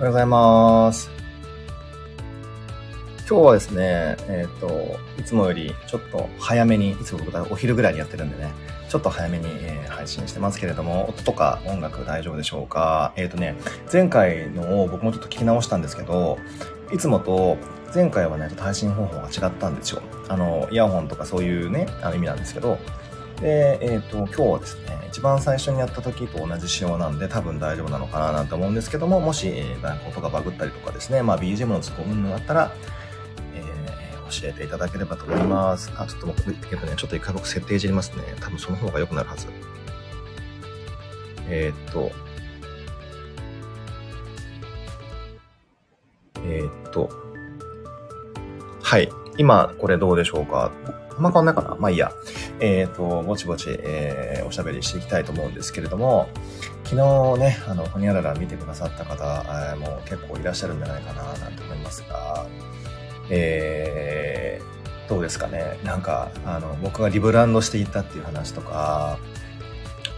おはようございます。今日はですね、えっ、ー、と、いつもよりちょっと早めに、いつも僕はお昼ぐらいにやってるんでね、ちょっと早めに、え、配信してますけれども、音とか音楽大丈夫でしょうか？えっ、ー、とね、前回のを僕もちょっと聞き直したんですけど、いつもと前回はね、配信方法が違ったんですよ。あの、イヤホンとかそういうね、あの意味なんですけど、で、えっ、と、今日はですね、一番最初にやった時と同じ仕様なんで多分大丈夫なのかななんて思うんですけども、もし、えー、なんか音がバグったりとかですね、まあ BGM の都合云々あったら、え、教えていただければと思います。あ、ちょっと僕、えっとね、ちょっと一回僕設定いじりますね。多分その方が良くなるはず。えー、っと、えー、っと、はい。今、これどうでしょうか？あんま変わんないかな？まあいいや。えっ、ー、と、ぼちぼち、えー、おしゃべりしていきたいと思うんですけれども、昨日ね、あの、ほにゃらら見てくださった方、えー、もう結構いらっしゃるんじゃないかな、なんて思いますが、えー、どうですかね？なんか、あの、僕がリブランドしていったっていう話とか、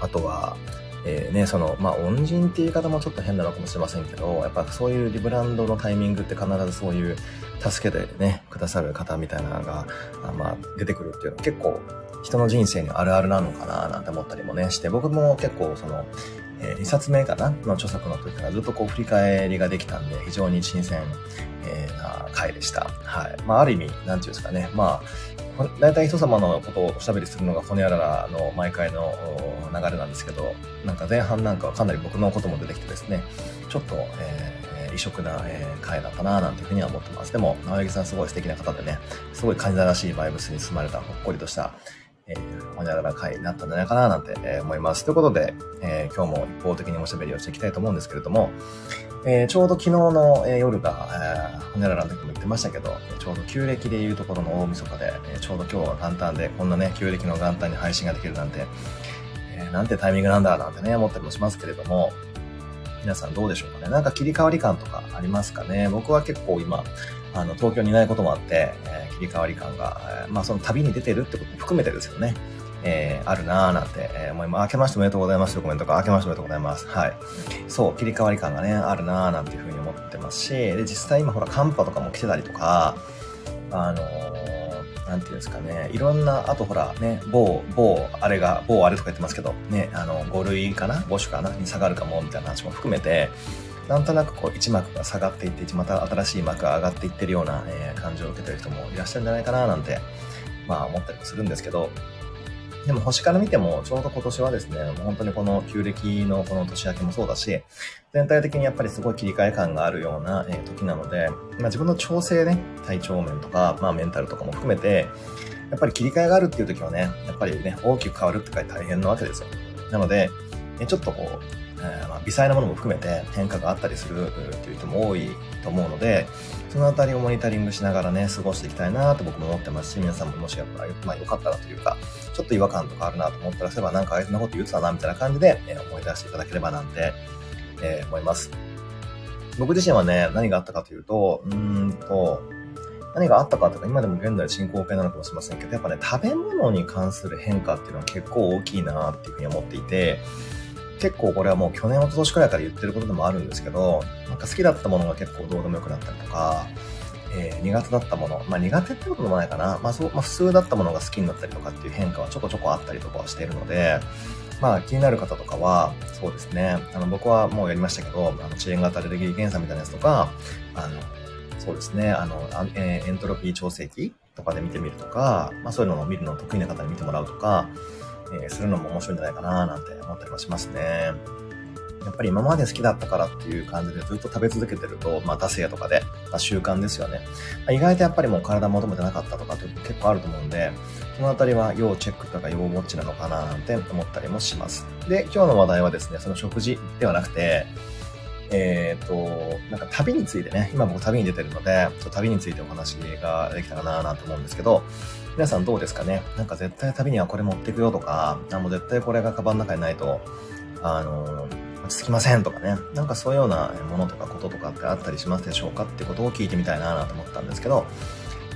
あとは、えー、ね、その、まあ、恩人っていう言い方もちょっと変なのかもしれませんけど、やっぱそういうリブランドのタイミングって必ずそういう助けてね、くださる方みたいなのが、まあ、出てくるっていうのは結構人の人生にあるあるなのかななんて思ったりもねして、僕も結構その、えー、2冊目かなの著作の時からずっとこう振り返りができたんで、非常に新鮮、えー、な回でした。はい。まあ、ある意味、なんていうんですかね。まあ、大体人様のことをおしゃべりするのがホニャララの毎回の流れなんですけど、なんか前半なんかはかなり僕のことも出てきてですね、ちょっと、えー、異色な、えー、回だったななんていうふうには思ってます。でも、青柳さんすごい素敵な方でね、すごい感じらしいバイブスに包まれたほっこりとした、えー、ホニャララ回になったんじゃないかななんて、えー、思います。ということで、えー、今日も一方的におしゃべりをしていきたいと思うんですけれども、えー、ちょうど昨日の、えー、夜が、えー、ホニャララの時も言ってましたけど、ちょうど旧暦でいうところの大晦日で、えー、ちょうど今日は元旦で、こんなね、旧暦の元旦に配信ができるなんて、えー、なんてタイミングなんだなんてね、思ったりもしますけれども、皆さんどうでしょうかね。なんか切り替わり感とかありますかね。僕は結構今、あの、東京にいないこともあって、えー、り替わり感が、え、まあその旅に出てるってことも含めてですよね。えー、あるなぁなんて、えー、思います。明けましておめでとうございますというコメントが、明けましておめでとうございます。はい。そう、切り替わり感がね、あるなぁなんていうふうに思ってますし、で、実際今ほら、寒波とかも来てたりとか、あのー、なんていうんですかね、いろんな、あとほら、ね、某、某、あれが、某あれとか言ってますけど、ね、あの、5類かな ?5 種かな？に下がるかも、みたいな話も含めて、なんとなくこう1幕が下がっていって、また新しい幕が上がっていってるような、えー、感情を受けてる人もいらっしゃるんじゃないかななんて、まあ思ったりもするんですけど、でも星から見ても、ちょうど今年はですね、もう本当にこの旧暦のこの年明けもそうだし、全体的にやっぱりすごい切り替え感があるような、え時なので、まあ、自分の調整ね、体調面とか、まあメンタルとかも含めて、やっぱり切り替えがあるっていう時はね、やっぱりね、大きく変わるって書いて大変なわけですよ。なので、ちょっとこう、えー、まあ、微細なものも含めて変化があったりするっていう人も多いと思うので、そのあたりをモニタリングしながらね、過ごしていきたいなと僕も思ってますし、皆さんももしやっぱ、まあよかったらというか、ちょっと違和感とかあるなと思ったら、そういえばなんかあいつのこと言ってたな、みたいな感じで、えー、思い出していただければなんて、えー、思います。僕自身はね、何があったかというと、うーんと、何があったかとか、今でも現在進行形なのかもしれませんけど、やっぱね、食べ物に関する変化っていうのは結構大きいなっていうふうに思っていて、結構これはもう去年、一昨年くらいから言ってることでもあるんですけど、なんか好きだったものが結構どうでもよくなったりとか、えー、苦手だったもの、まあ苦手ってことでもないかな。まあそう、まあ普通だったものが好きになったりとかっていう変化はちょこちょこあったりとかはしているので、まあ気になる方とかは、そうですね。あの僕はもうやりましたけど、あの遅延型アレルギー検査みたいなやつとか、あの、そうですね。あの、えー、エントロピー調整器とかで見てみるとか、まあそういうのを見るの得意な方に見てもらうとか、えー、するのも面白いんじゃないかななんて思ったりもしますね。やっぱり今まで好きだったからっていう感じでずっと食べ続けてると、まあ、惰性とかで、まあ、習慣ですよね。ま、意外とやっぱりもう体求めてなかったとかって結構あると思うんで、そのあたりは要チェックとか要ウォッチなのかななんて思ったりもします。で、今日の話題はですね、その食事ではなくて、えっ、ー、と、なんか旅についてね、今僕旅に出てるので、ちょっと旅についてお話ができたかななんて思うんですけど、皆さんどうですかね？なんか絶対旅にはこれ持ってくよとか、あもう絶対これがカバンの中にないと、あの、落ち着きませんとかね。なんかそういうようなものとかこととかってあったりしますでしょうかってことを聞いてみたいなと思ったんですけど、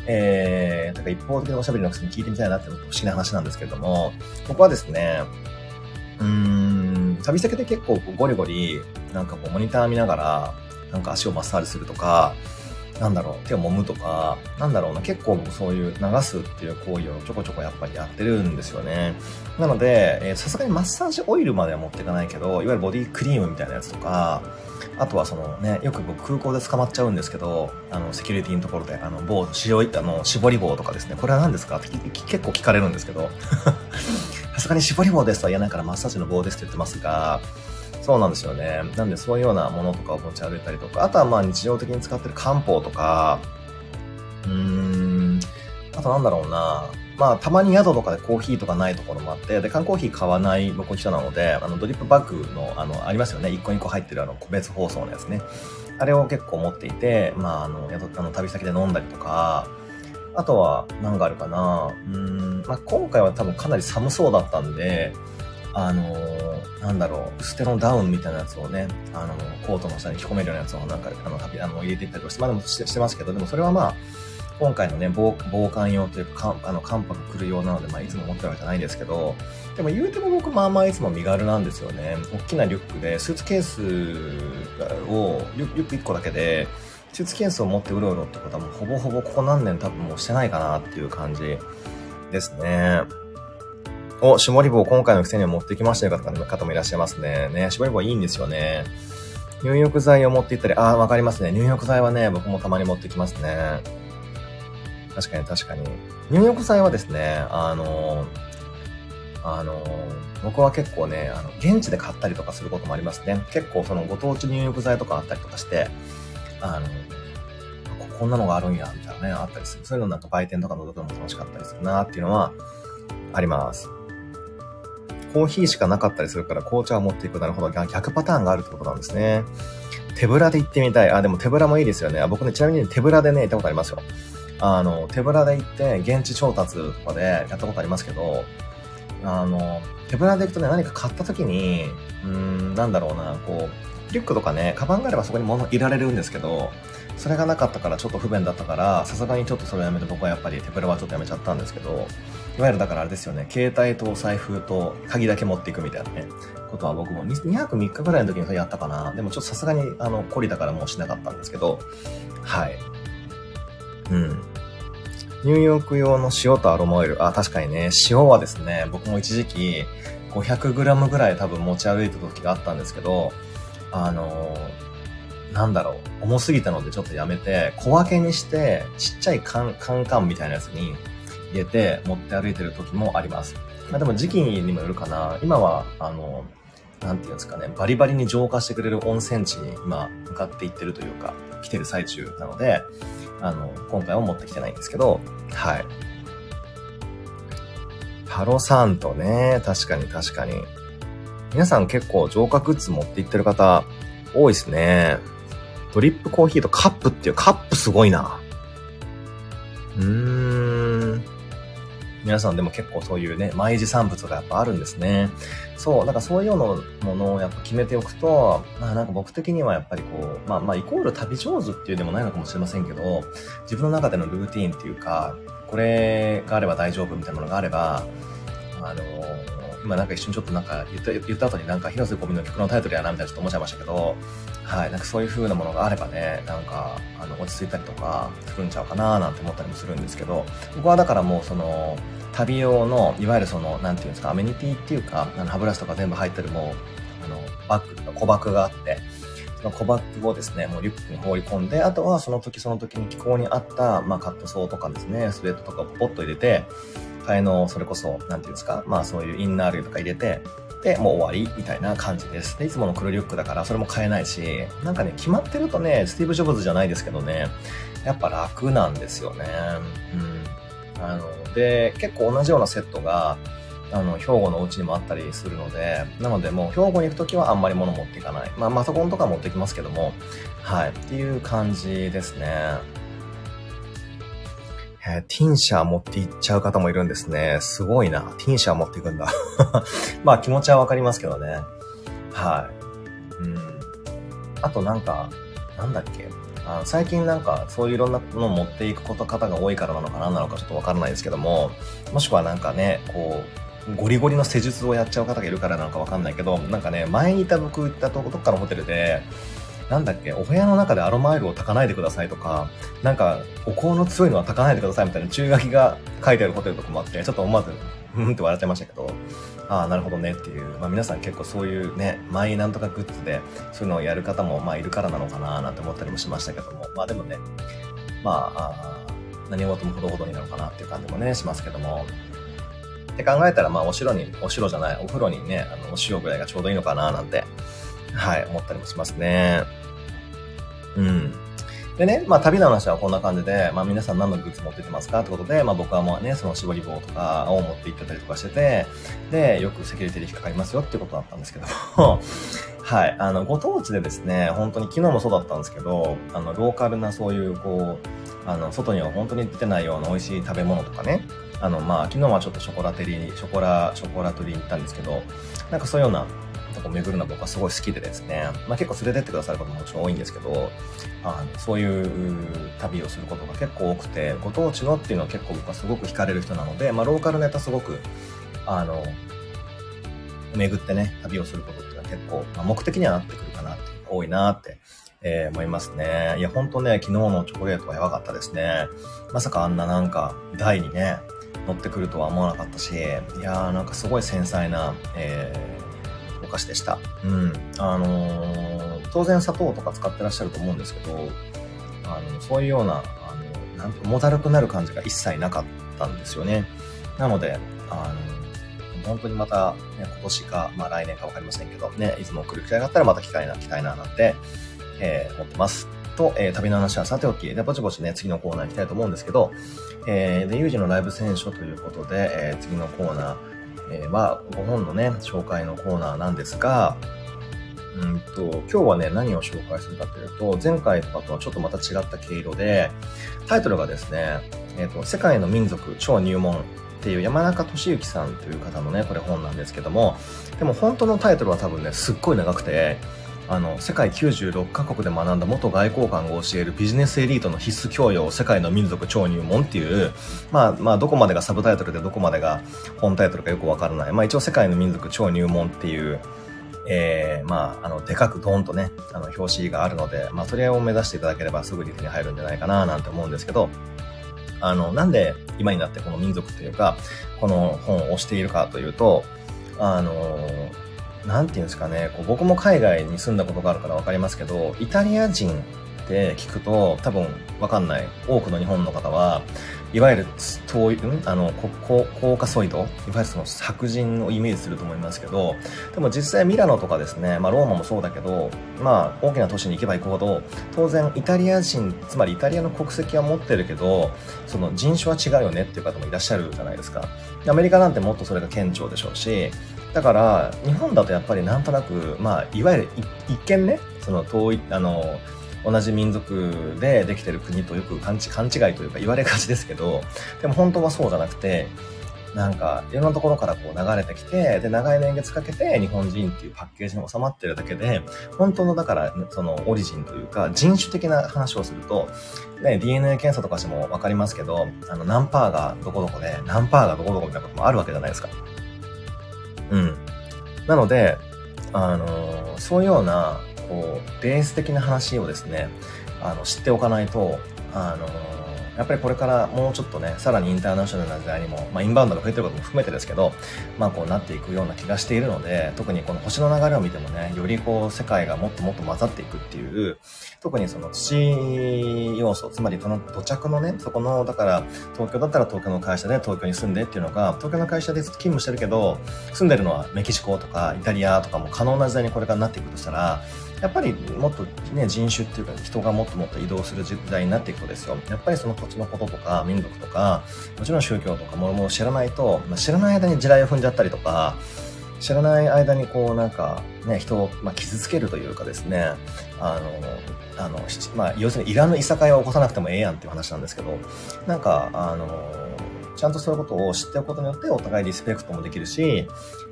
えー、だか一方的なおしゃべりのくせに聞いてみたいなって不思議な話なんですけれども、僕はですね、うーん、旅先で結構ゴリゴリ、なんかこうモニター見ながら、なんか足をマッサージするとか、なんだろう、手を揉むとか、なんだろうな、結構そういう流すっていう行為をちょこちょこやっぱりやってるんですよね。なので、さすがにマッサージオイルまでは持っていかないけど、いわゆるボディクリームみたいなやつとか、あとはそのね、よく僕空港で捕まっちゃうんですけど、あの、セキュリティのところで、あの、棒、白い、あの、絞り棒とかですね、これは何ですか？って結構聞かれるんですけど、さすがに絞り棒ですとは言えないからマッサージの棒ですって言ってますが、そうなんですよね。なんでそういうようなものとかを持ち歩いたりとか、あとはまあ日常的に使ってる漢方とか、うーん、あとなんだろうな。まあ、たまに宿とかでコーヒーとかないところもあって、で、缶コーヒー買わない僕人なので、あの、ドリップバッグの、あの、ありますよね。1個2個入ってるあの、個別包装のやつね。あれを結構持っていて、まあ、あの、宿、あの、旅先で飲んだりとか、あとは、何があるかな。うん、まあ、今回は多分かなり寒そうだったんで、あのー、なんだろう、ステロンダウンみたいなやつをね、あの、コートの下に着込めるようなやつをなんか、あの、あの入れていったりとかして、まあでもしてしてますけど、でもそれはまあ、今回のね、防防寒用というか、かあの、寒波が来る用なので、まあ、いつも持ってるわけじゃないんですけど、でも言うても僕、まあまあいつも身軽なんですよね。大きなリュックで、スーツケースを、リュック1個だけで、スーツケースを持ってうろうろってことはもうほぼほぼここ何年多分もうしてないかなっていう感じですね。お、絞り棒今回のくせには持ってきましたよ方もいらっしゃいますね。ね、絞り棒いいんですよね。入浴剤を持っていったり、ああ、わかりますね。入浴剤はね、僕もたまに持ってきますね。確かに確かに。入浴剤はですね、あの、あの、僕は結構ね、あの、現地で買ったりとかすることもありますね。結構そのご当地入浴剤とかあったりとかして、あの、こんなのがあるんや、みたいなね、あったりする。そういうのなんか売店とかのどくのも楽しかったりするなっていうのはあります。コーヒーしかなかったりするから紅茶を持っていく。なるほど。逆パターンがあるってことなんですね。手ぶらで行ってみたい。あ、でも手ぶらもいいですよね。僕ね、ちなみに手ぶらでね、行ったことありますよ。あの、手ぶらで行って、現地調達とかでやったことありますけど、あの、手ぶらで行くとね、何か買った時に、うーん、なんだろうな、こう、リュックとかね、カバンがあればそこに物いられるんですけど、それがなかったからちょっと不便だったから、さすがにちょっとそれをやめて僕はやっぱり手ぶらはちょっとやめちゃったんですけど、いわゆるだからあれですよね、携帯と財布と鍵だけ持っていくみたいなね、ことは僕も 2, 泊3日ぐらいの時にそれやったかな。でもちょっとさすがにあの、懲りだからもうしなかったんですけど、はい。うん。ニューヨーク用の塩とアロマオイル。あ、確かにね、塩はですね、僕も一時期 500g ぐらい多分持ち歩いてた時があったんですけど、あのなんだろう、重すぎたのでちょっとやめて、小分けにして、ちっちゃいカンカンカンみたいなやつに入れて持って歩いてる時もあります。まあ、でも時期にもよるかな。今は、あの、なんていうんですかね、バリバリに浄化してくれる温泉地に今向かっていってるというか、来てる最中なので、あの、今回は持ってきてないんですけど、はい。ハロサントね、確かに確かに。皆さん結構浄化グッズ持っていってる方多いですね。ドリップコーヒーとカップっていうカップすごいな。うーん。皆さんでも結構そういうね、毎時産物がやっぱあるんですね。そう、なんかそういうようなものをやっぱ決めておくと、まあなんか僕的にはやっぱりこう、まあまあイコール旅上手っていうでもないのかもしれませんけど、自分の中でのルーティーンっていうか、これがあれば大丈夫みたいなものがあれば、あの今なんか一瞬ちょっとなんか言った言った後になんか広瀬香美の曲のタイトルやなみたいなちょっと思っちゃいましたけど、はい、なんかそういう風なものがあればね、なんかあの落ち着いたりとかするんちゃうかななんて思ったりもするんですけど、僕はだからもうその、旅用の、いわゆるその、なんていうんですか、アメニティっていうか、あの歯ブラシとか全部入ってるもう、あの、バッグとか小バッグがあって、その小バッグをですね、もうリュックに放り込んで、あとはその時その時に気候に合った、まあカットソーとかですね、スウェットとかをポッと入れて、替えの、それこそ、なんていうんですか、まあそういうインナー類とか入れて、で、もう終わりみたいな感じです。で、いつもの黒リュックだからそれも買えないし、なんかね、決まってるとね、スティーブ・ジョブズじゃないですけどね、やっぱ楽なんですよね。うん。あの、で、結構同じようなセットが、あの、兵庫のお家にもあったりするので、なのでもう兵庫に行くときはあんまり物持っていかない。まあ、パソコンとか持ってきますけども、はい、っていう感じですね。えー、ティンシャー持って行っちゃう方もいるんですね。すごいな。ティンシャー持っていくんだ。まあ気持ちはわかりますけどね。はい。うん。あとなんか、なんだっけ。あ最近なんかそういういろんなものを持っていくこと方が多いからなのか何なのかちょっとわからないですけども、もしくはなんかね、こう、ゴリゴリの施術をやっちゃう方がいるからなのかわかんないけど、なんかね、前にいた僕行ったとこどっかのホテルで、なんだっけ、お部屋の中でアロマオイルを炊かないでくださいとか、なんか、お香の強いのは炊かないでくださいみたいな注意書きが書いてあるホテルとかもあって、ちょっと思わず、うんって笑っちゃいましたけど、ああ、なるほどねっていう、まあ皆さん結構そういうね、マイなんとかグッズで、そういうのをやる方も、まあいるからなのかななんて思ったりもしましたけども、まあでもね、まあ、あ何事もほどほどになるかなっていう感じもね、しますけども、って考えたら、まあ、お城に、お城じゃない、お風呂にね、あの、お塩ぐらいがちょうどいいのかな、なんて、はい、思ったりもしますね。うん。でね、まあ旅の話はこんな感じで、まあ皆さん何のグッズ持ってきますかってことで、まあ僕はもうね、その絞り棒とかを持って行ってたりとかしてて、で、よくセキュリティで引っかかりますよってことだったんですけども はい、あの、ご当地でですね、本当に昨日もそうだったんですけど、あの、ローカルなそういう、こう、あの、外には本当に出てないような美味しい食べ物とかね、あの、まあ、昨日はちょっとショコラテリー、ショコラ、ショコラトリーに行ったんですけど、なんかそういうようなとこ巡るの僕はすごい好きでですね、まあ結構連れてってくださる方ももちろん多いんですけど、あのそういう旅をすることが結構多くて、ご当地のっていうのは結構僕はすごく惹かれる人なので、まあローカルネタすごく、あの、巡ってね、旅をすることっていうのは結構、まあ、目的にはなってくるかなって、多いなって、えー、思いますね。いや、ほんとね、昨日のチョコレートはやばかったですね。まさかあんななんか、台にね、乗ってくるとは思わなかったし、いやーなんかすごい繊細な、えー、お菓子でした。うん。あのー、当然砂糖とか使ってらっしゃると思うんですけど、あの、そういうような、あの、なんと、重たるくなる感じが一切なかったんですよね。なので、あの、本当にまた、ね、今年か、まあ来年かわかりませんけど、ね、いつも来る機会があったらまた機会な、来たいな、なんて、えー、思ってます。と、えー、旅の話はさておき、で、ぼちぼちね、次のコーナー行きたいと思うんですけど、えー、で、有事のライブ選書ということで、えー、次のコーナー、えー、は、ご本のね、紹介のコーナーなんですが、うんと、今日はね、何を紹介するかというと、前回とかとはちょっとまた違った毛色で、タイトルがですね、えっ、ー、と、世界の民族超入門っていう山中俊之さんという方のね、これ本なんですけども、でも本当のタイトルは多分ね、すっごい長くて、あの、世界96カ国で学んだ元外交官が教えるビジネスエリートの必須教養、世界の民族超入門っていう、まあ、まあ、どこまでがサブタイトルでどこまでが本タイトルかよくわからない。まあ、一応世界の民族超入門っていう、えー、まあ、あの、でかくドーンとね、あの、表紙があるので、まあ、それを目指していただければすぐに手に入るんじゃないかな、なんて思うんですけど、あの、なんで今になってこの民族というか、この本を推しているかというと、あの、なんていうんですかね、こう僕も海外に住んだことがあるからわかりますけど、イタリア人って聞くと多分わかんない。多くの日本の方は、いわゆる遠い、うん？あの、コーカソイドいわゆるその白人をイメージすると思いますけど、でも実際ミラノとかですね、まあローマもそうだけど、まあ大きな都市に行けば行くほど、当然イタリア人、つまりイタリアの国籍は持ってるけど、その人種は違うよねっていう方もいらっしゃるじゃないですか。アメリカなんてもっとそれが顕著でしょうし、だから、日本だとやっぱりなんとなく、まあ、いわゆる一見ね、その遠い、あの、同じ民族でできてる国とよく勘違いというか言われがちですけど、でも本当はそうじゃなくて、なんか、いろんなところからこう流れてきて、で、長い年月かけて日本人っていうパッケージに収まってるだけで、本当のだから、そのオリジンというか、人種的な話をすると、ね、DNA 検査とかしてもわかりますけど、あの、何パーがどこどこで、何パーがどこどこみたいなこともあるわけじゃないですか。うん。なので、あのー、そういうような、こう、ベース的な話をですね、あの、知っておかないと、あのーやっぱりこれからもうちょっとね、さらにインターナショナルな時代にも、まあインバウンドが増えてることも含めてですけど、まあこうなっていくような気がしているので、特にこの星の流れを見てもね、よりこう世界がもっともっと混ざっていくっていう、特にその土要素、つまりその土着のね、そこの、だから東京だったら東京の会社で東京に住んでっていうのが、東京の会社で勤務してるけど、住んでるのはメキシコとかイタリアとかも可能な時代にこれからなっていくとしたら、やっぱりもっとね、人種っていうか人がもっともっと移動する時代になっていくとですよ。やっぱりその土地のこととか民族とか、もちろん宗教とかもろもろ知らないと、まあ、知らない間に地雷を踏んじゃったりとか、知らない間にこうなんかね、人を、まあ、傷つけるというかですね、あの、あの、まあ、要するにいらぬいさかいを起こさなくてもええやんっていう話なんですけど、なんか、あの、ちゃんとそういうことを知っておくことによってお互いリスペクトもできるし、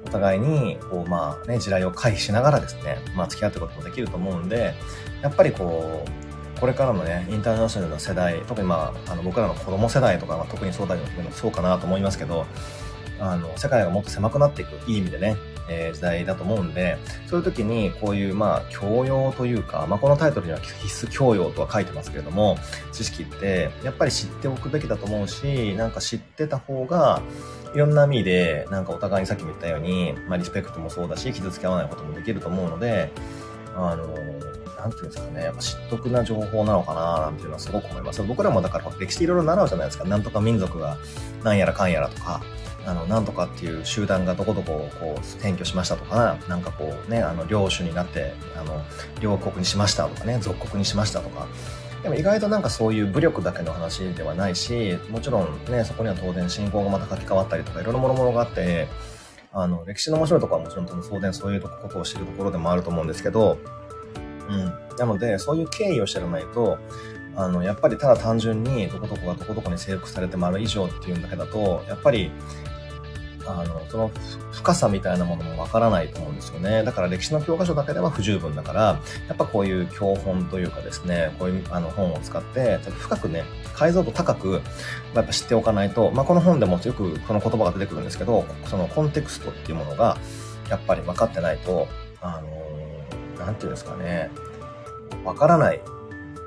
お互いに、こう、まあね、地雷を回避しながらですね、まあ付き合っていくこともできると思うんで、やっぱりこう、これからのね、インターナショナルの世代、特にまあ、あの僕らの子供世代とかまあ特にそうだそうかなと思いますけど、あの、世界がもっと狭くなっていく、いい意味でね、えー、時代だと思うんで、そういう時にこういう、まあ、教養というか、まあ、このタイトルには必須教養とは書いてますけれども、知識ってやっぱり知っておくべきだと思うし、なんか知ってた方が、いろんな意味で、なんかお互いにさっきも言ったように、まあ、リスペクトもそうだし、傷つけ合わないこともできると思うので、あの、なんていうんですかね、やっぱ知得な情報なのかななんていうのはすごく思います。僕らもだから歴史いろいろ習うじゃないですか。なんとか民族がなんやらかんやらとか、あの、なんとかっていう集団がどこどこをこう転居しましたとか、なんかこうね、あの、領主になって、あの、領国にしましたとかね、属国にしましたとか、でも意外となんかそういう武力だけの話ではないし、もちろんね、そこには当然信仰がまた書き換わったりとか、いろんなものものがあって、あの、歴史の面白いところはもちろん当然そういうことを知るところでもあると思うんですけど、うん。なので、そういう経緯を知らないと、あの、やっぱりただ単純にどこどこがどこどこに征服されて丸以上っていうんだけだと、やっぱりあの、その深さみたいなものもわからないと思うんですよね。だから歴史の教科書だけでは不十分だから、やっぱこういう教本というかですね、こういうあの本を使って、深くね、解像度高く、やっぱ知っておかないと、まあ、この本でもよくこの言葉が出てくるんですけど、そのコンテクストっていうものが、やっぱり分かってないと、あのなんていうんですかね、わからない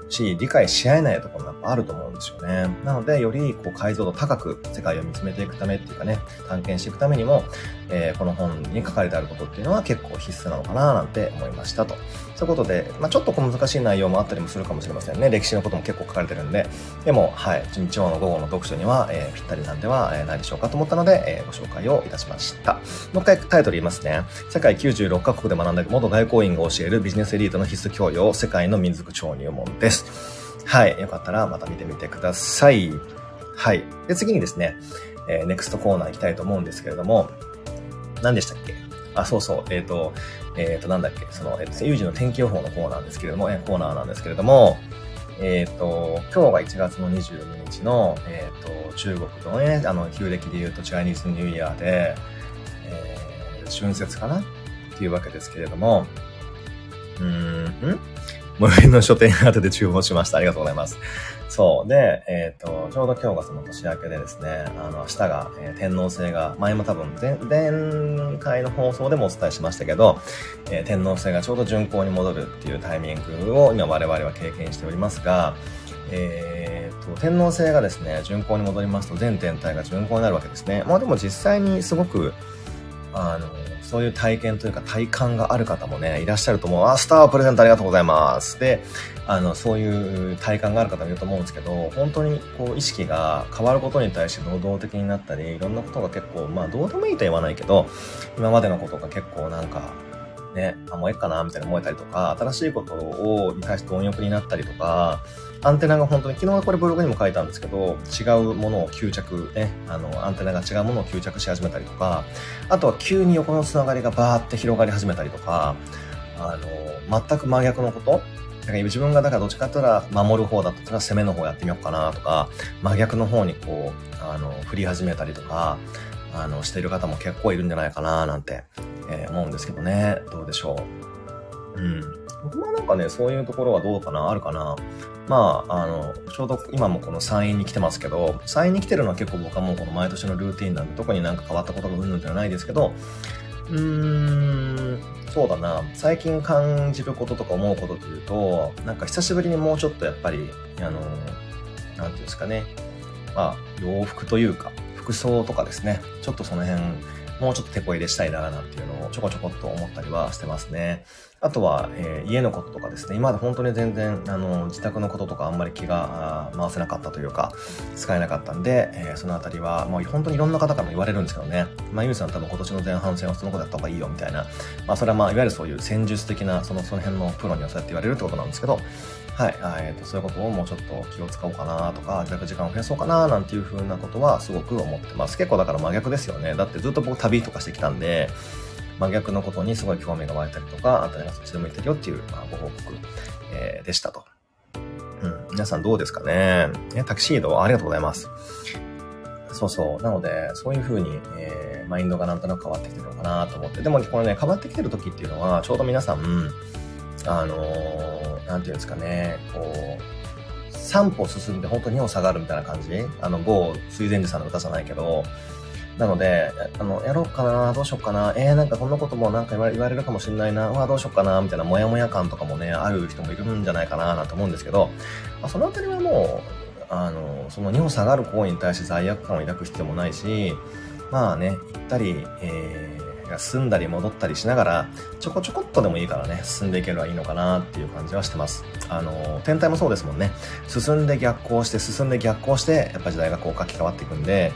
し、理解し合えないところもやっぱあると思うんですよね。なので、よりこう解像度高く世界を見つめていくためっていうかね、探検していくためにも、えー、この本に書かれてあることっていうのは結構必須なのかななんて思いましたと。そういうことで、まあ、ちょっと小難しい内容もあったりもするかもしれませんね。歴史のことも結構書かれてるんで。でも、はい、日曜の午後の読書には、えー、ぴったりなんでは、ないでしょうかと思ったので、えー、ご紹介をいたしました。もう一回タイトル言いますね。世界96カ国で学んだ元外交員が教えるビジネスエリートの必須教養、世界の民族超入門です。はい。よかったらまた見てみてください。はい。で、次にですね、えー、ネクストコーナー行きたいと思うんですけれども、何でしたっけ？あ、そうそう。えっ、ー、と、えっ、ー、と、なんだっけ？その、えっ、ー、と、有事の天気予報のコーナーですけれども、えコーナーなんですけれども、えっ、と、今日が1月の22日の、えっ、と、中国のね、あの、旧暦で言うとチャイニーズニューイヤーで、えー、春節かな？っていうわけですけれども、うー、ん？最寄りの書店宛てで注文しました。ありがとうございます。そう。で、えっ、ー、と、ちょうど今日がその年明けでですね、あの、明日が、えー、天皇制が、前も多分前、前回の放送でもお伝えしましたけど、えー、天皇制がちょうど巡行に戻るっていうタイミングを今我々は経験しておりますが、えーと、天皇制がですね、巡行に戻りますと全天体が巡行になるわけですね。まあでも実際にすごく、あの、そういう体験というか体感がある方もね、いらっしゃると思う。あ、スタープレゼントありがとうございます。で、あの、そういう体感がある方もいると思うんですけど、本当にこう意識が変わることに対して能動的になったり、いろんなことが結構、まあどうでもいいとは言わないけど、今までのことが結構なんか、ね、あ、もうええかな、みたいな思えたりとか、新しいことを、に対して貪欲になったりとか、アンテナが本当に、昨日はこれブログにも書いたんですけど、違うものを吸着、ね、あの、アンテナが違うものを吸着し始めたりとか、あとは急に横のつながりがバーって広がり始めたりとか、あの、全く真逆のことだから自分がだからどっちかって言ったら守る方だったら攻めの方やってみようかなとか、真逆の方にこう、あの、振り始めたりとか、あの、している方も結構いるんじゃないかななんて、えー、思うんですけどね。どうでしょう。うん。僕もなんかね、そういうところはどうかなあるかなまあ、あの、ちょうど今もこの山陰に来てますけど、山陰に来てるのは結構僕はもうこの毎年のルーティンなんで、特になんか変わったことがうんぬんではないですけど、うーん、そうだな。最近感じることとか思うことというと、なんか久しぶりにもうちょっとやっぱり、あの、なんていうんですかね。まあ、洋服というか、服装とかですね。ちょっとその辺、もうちょっと手こ入れしたいな、なんていうのをちょこちょこっと思ったりはしてますね。あとは、えー、家のこととかですね。今まで本当に全然、あの、自宅のこととかあんまり気が回せなかったというか、使えなかったんで、えー、そのあたりは、もう本当にいろんな方からも言われるんですけどね。まあ、ゆうさん多分今年の前半戦はそのことやった方がいいよ、みたいな。まあ、それはまあ、いわゆるそういう戦術的な、その、その辺のプロにはそうやって言われるってことなんですけど、はい、えーと、そういうことをもうちょっと気を使おうかなとか、自宅時間を増やそうかななんていう風なことはすごく思ってます。結構だから真逆ですよね。だってずっと僕旅とかしてきたんで、真逆のことにすごい興味が湧いたりとか、あんたがそっちで向いてるよっていう、まあ、ご報告、えー、でしたと。うん。皆さんどうですかねね、タキシードありがとうございます。そうそう。なので、そういう風に、えー、マインドがなんとなく変わってきてるのかなと思って。でも、このね、変わってきてる時っていうのは、ちょうど皆さん、あのー、なんていうんですかね、こう、3歩進んで本当に2歩下がるみたいな感じ？あの、某水前寺さんの歌じゃないけど、なので、あの、やろうかな、どうしようかな、えー、なんかこんなこともなんか言われるかもしれないな、うわ、どうしようかな、みたいなモヤモヤ感とかもね、ある人もいるんじゃないかな、なんて思うんですけど、まあ、そのあたりはもう、あの、その2歩下がる行為に対して罪悪感を抱く必要もないし、まあね、行ったり、えーが進んだり戻ったりしながら、ちょこちょこっとでもいいからね、進んでいければいいのかなっていう感じはしてます。あの、天体もそうですもんね。進んで逆行して、進んで逆行して、やっぱ時代がこう書き換わっていくんで、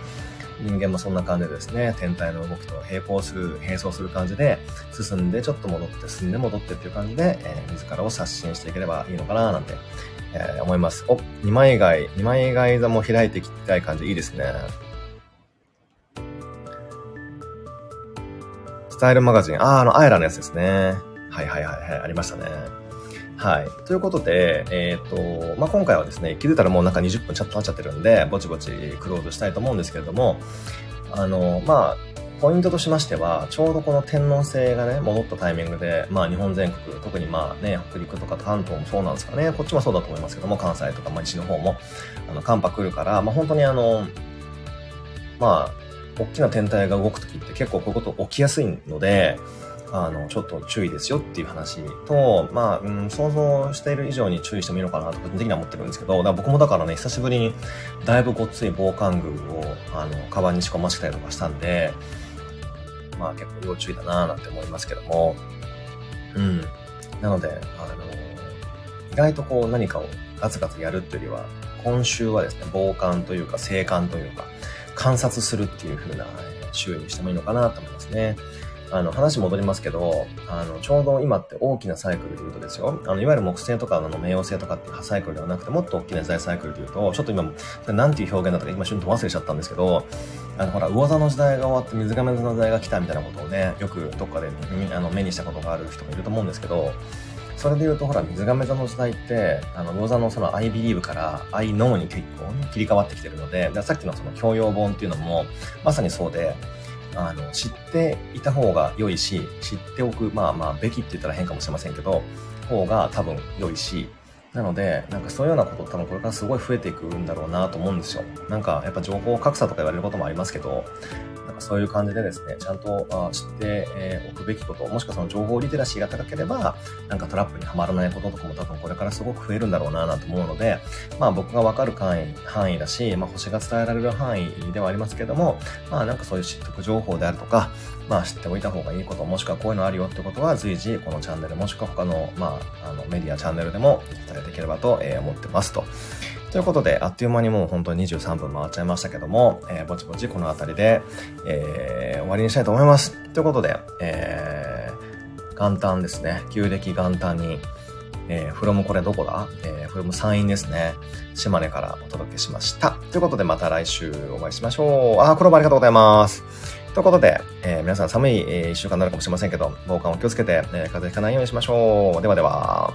人間もそんな感じでですね、天体の動きと並行する、並走する感じで、進んでちょっと戻って、進んで戻ってっていう感じで、えー、自らを刷新していければいいのかななんて、えー、思います。お、二枚貝、二枚貝座も開いていきたい感じいいですね。タイルマガジン、ああ、あの、アイラのやつですね。はいはいはいはい、ありましたね。はい。ということで、えっ、ー、と、まあ、今回はですね、気づいたらもうなんか20分ちょっと経っちゃってるんで、ぼちぼちクローズしたいと思うんですけれども、あの、まあ、ポイントとしましては、ちょうどこの天皇制がね、戻ったタイミングで、まあ日本全国、特にまあね、北陸とか関東もそうなんですかね、こっちもそうだと思いますけども、関西とか、まあ西の方も、あの、寒波来るから、まあ本当にあの、まあ、大きな天体が動くときって結構こういうこと起きやすいので、あの、ちょっと注意ですよっていう話と、まあ、うん、想像している以上に注意してもいいのかなと個人的には思ってるんですけど、だ僕もだからね、久しぶりにだいぶごっつい防寒具を、あの、カバンに仕込ませたりとかしたんで、まあ結構要注意だなぁなんて思いますけども、うん。なので、あの、意外とこう何かをガツガツやるっていうよりは、今週はですね、防寒というか、静観というか、観察するっていう風な週にしてもいいのかなと思いますね。あの、話戻りますけど、あの、ちょうど今って大きなサイクルで言うとですよ、あの、いわゆる木星とかの冥王星とかっていうサイクルではなくて、もっと大きな時代サイクルで言うと、ちょっと今、それなんていう表現だったか今瞬間忘れちゃったんですけど、あの、ほら、魚座の時代が終わって水亀座の時代が来たみたいなことをね、よくどっかであの目にしたことがある人もいると思うんですけど、それで言うと、ほら、水亀座の時代って、あの、魚座のその I believe から I know に結構ね切り替わってきてるので、でさっきのその教養本っていうのも、まさにそうで、あの、知っていた方が良いし、知っておく、まあまあ、べきって言ったら変かもしれませんけど、方が多分良いし、なので、なんかそういうようなこと多分これからすごい増えていくんだろうなと思うんですよ。なんかやっぱ情報格差とか言われることもありますけど、そういう感じでですね、ちゃんと知っておくべきこと、もしくはその情報リテラシーが高ければ、なんかトラップにはまらないこととかも多分これからすごく増えるんだろうなと思うので、まあ僕がわかる範囲範囲だし、まあ星が伝えられる範囲ではありますけども、まあなんかそういう知得情報であるとか、まあ知っておいた方がいいこと、もしくはこういうのあるよってことは随時このチャンネル、もしくは他の、まあ、あのメディアチャンネルでも伝えていければと思ってますと。ということで、あっという間にもう本当に23分回っちゃいましたけども、えー、ぼちぼちこの辺りで、えー、終わりにしたいと思います。ということで、えー、元旦ですね。旧暦元旦に、えー、フロムこれどこだ？えー、フロム山陰ですね。島根からお届けしました。ということで、また来週お会いしましょう。あ、黒ロありがとうございます。ということで、えー、皆さん寒い、えー、一週間になるかもしれませんけど、防寒を気をつけて、えー、風邪ひかないようにしましょう。ではでは。